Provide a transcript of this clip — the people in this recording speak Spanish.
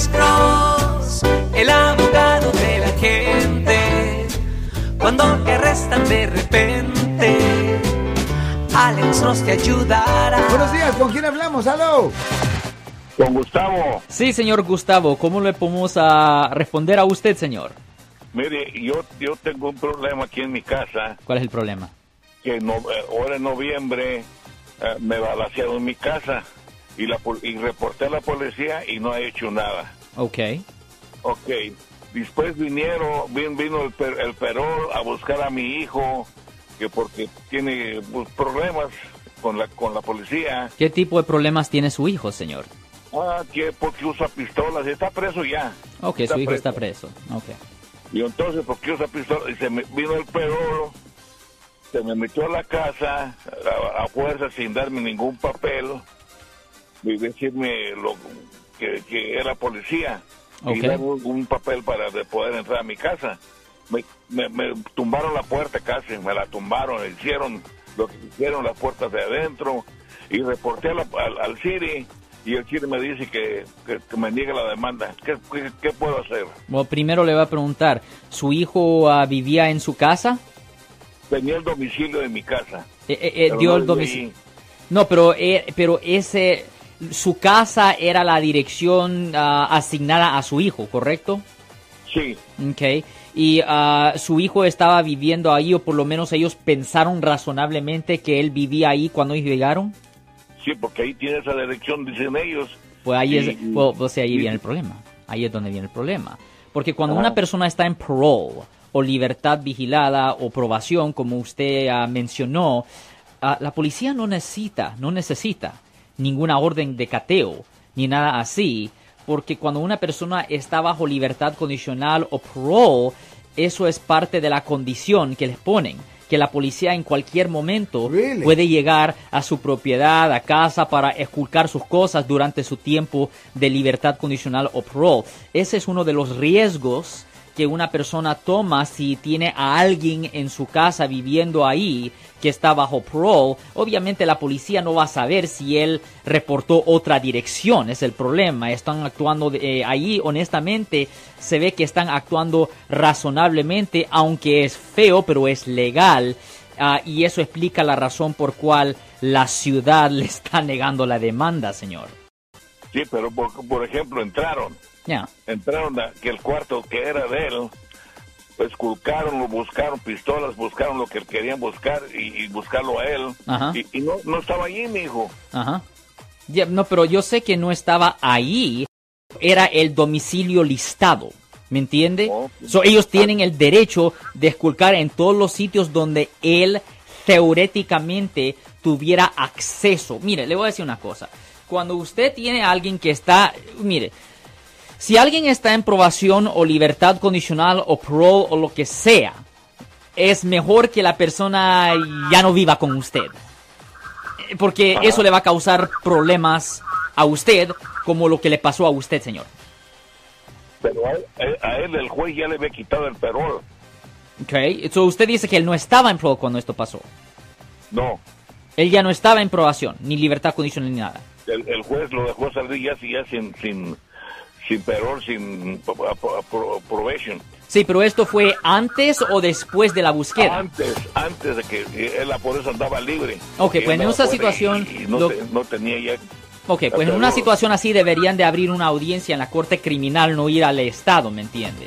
Alex Cross, el abogado de la gente. Cuando te arrestan de repente, Alex Cross te ayudará. Buenos días, ¿con quién hablamos? ¡Aló! Con Gustavo. Sí, señor Gustavo, ¿cómo le podemos a responder a usted, señor? Mire, yo, yo tengo un problema aquí en mi casa, ¿Cuál es el problema? que no, eh, ahora en noviembre eh, me balacearon en mi casa y, la, y reporté a la policía y no ha hecho nada. Ok. Ok, después vinieron, vin- vino el, per- el perol a buscar a mi hijo, que porque tiene pues, problemas con la, con la policía. ¿Qué tipo de problemas tiene su hijo, señor? Ah, que porque usa pistolas, está preso ya. Ok, su hijo está preso. Ok. Y entonces, porque usa pistola? Y se me vino el perro, se me metió a la casa a, a fuerza sin darme ningún papel decirme lo, que, que era policía Ok. y darme un, un papel para de poder entrar a mi casa. Me, me- me tumbaron la puerta casi, me la tumbaron, hicieron lo que hicieron las puertas de adentro y reporté la- al, al City y el City me dice que, que, que me niegue la demanda. ¿Qué, qué, qué puedo hacer? Bueno, primero le voy a preguntar, ¿su hijo ah, vivía en su casa? Tenía el domicilio de mi casa. Eh, eh, eh, dio no el domicilio. No, pero, eh, pero ese, su casa era la dirección ah, asignada a su hijo, ¿correcto? Sí, Ok. Y ah, su hijo estaba viviendo ahí, o por lo menos ellos pensaron razonablemente que él vivía ahí cuando ellos llegaron. sí, porque ahí tiene esa dirección, dicen ellos. Pues ahí es, Y- pues, pues ahí y- viene el problema. Ahí es donde viene el problema. Porque cuando una persona está en parole o libertad vigilada o probación, como usted ah, mencionó, ah, la policía no necesita, no necesita ninguna orden de cateo ni nada así, porque cuando una persona está bajo libertad condicional o parole, eso es parte de la condición que les ponen, que la policía en cualquier momento Really? puede llegar a su propiedad, a casa, para esculcar sus cosas durante su tiempo de libertad condicional o parole. Ese es uno de los riesgos que una persona toma si tiene a alguien en su casa viviendo ahí que está bajo parole. Obviamente la policía no va a saber si él reportó otra dirección, es el problema. Están actuando eh, ahí, honestamente, se ve que están actuando razonablemente, aunque es feo, pero es legal. Ah, y eso explica la razón por cual la ciudad le está negando la demanda, señor. Sí, pero por, por ejemplo, entraron, entraron a que el cuarto que era de él, pues culcaron, lo buscaron, pistolas, buscaron lo que querían buscar y, y buscarlo a él. Ajá. Y, y no, no estaba allí, mi hijo. Ajá. No, pero yo sé que no estaba ahí. Era el domicilio listado. ¿Me entiende? Oh. So, ellos tienen el derecho de esculcar en todos los sitios donde él teóricamente tuviera acceso. Mire, le voy a decir una cosa. Cuando usted tiene a alguien que está, mire, si alguien está en probación o libertad condicional o parole o lo que sea, es mejor que la persona ya no viva con usted porque eso le va a causar problemas a usted como lo que le pasó a usted, señor. Pero a, él- a él el juez ya le había quitado el perol. Okay. So usted dice que él no estaba en pro cuando esto pasó. No, Él ya no estaba en probación, ni libertad condicional ni nada. El, el juez lo dejó salir ya, ya sin, sin, sin perol, sin pro- pro- pro- probation. Sí, pero esto fue antes o después de la búsqueda. Antes, antes de que él por eso andaba libre. Ok, pues en esa situación, Y, y no, lo- te- no tenía ya. Ok, pues en una situación así deberían de abrir una audiencia en la corte criminal, no ir al Estado, ¿me entiende?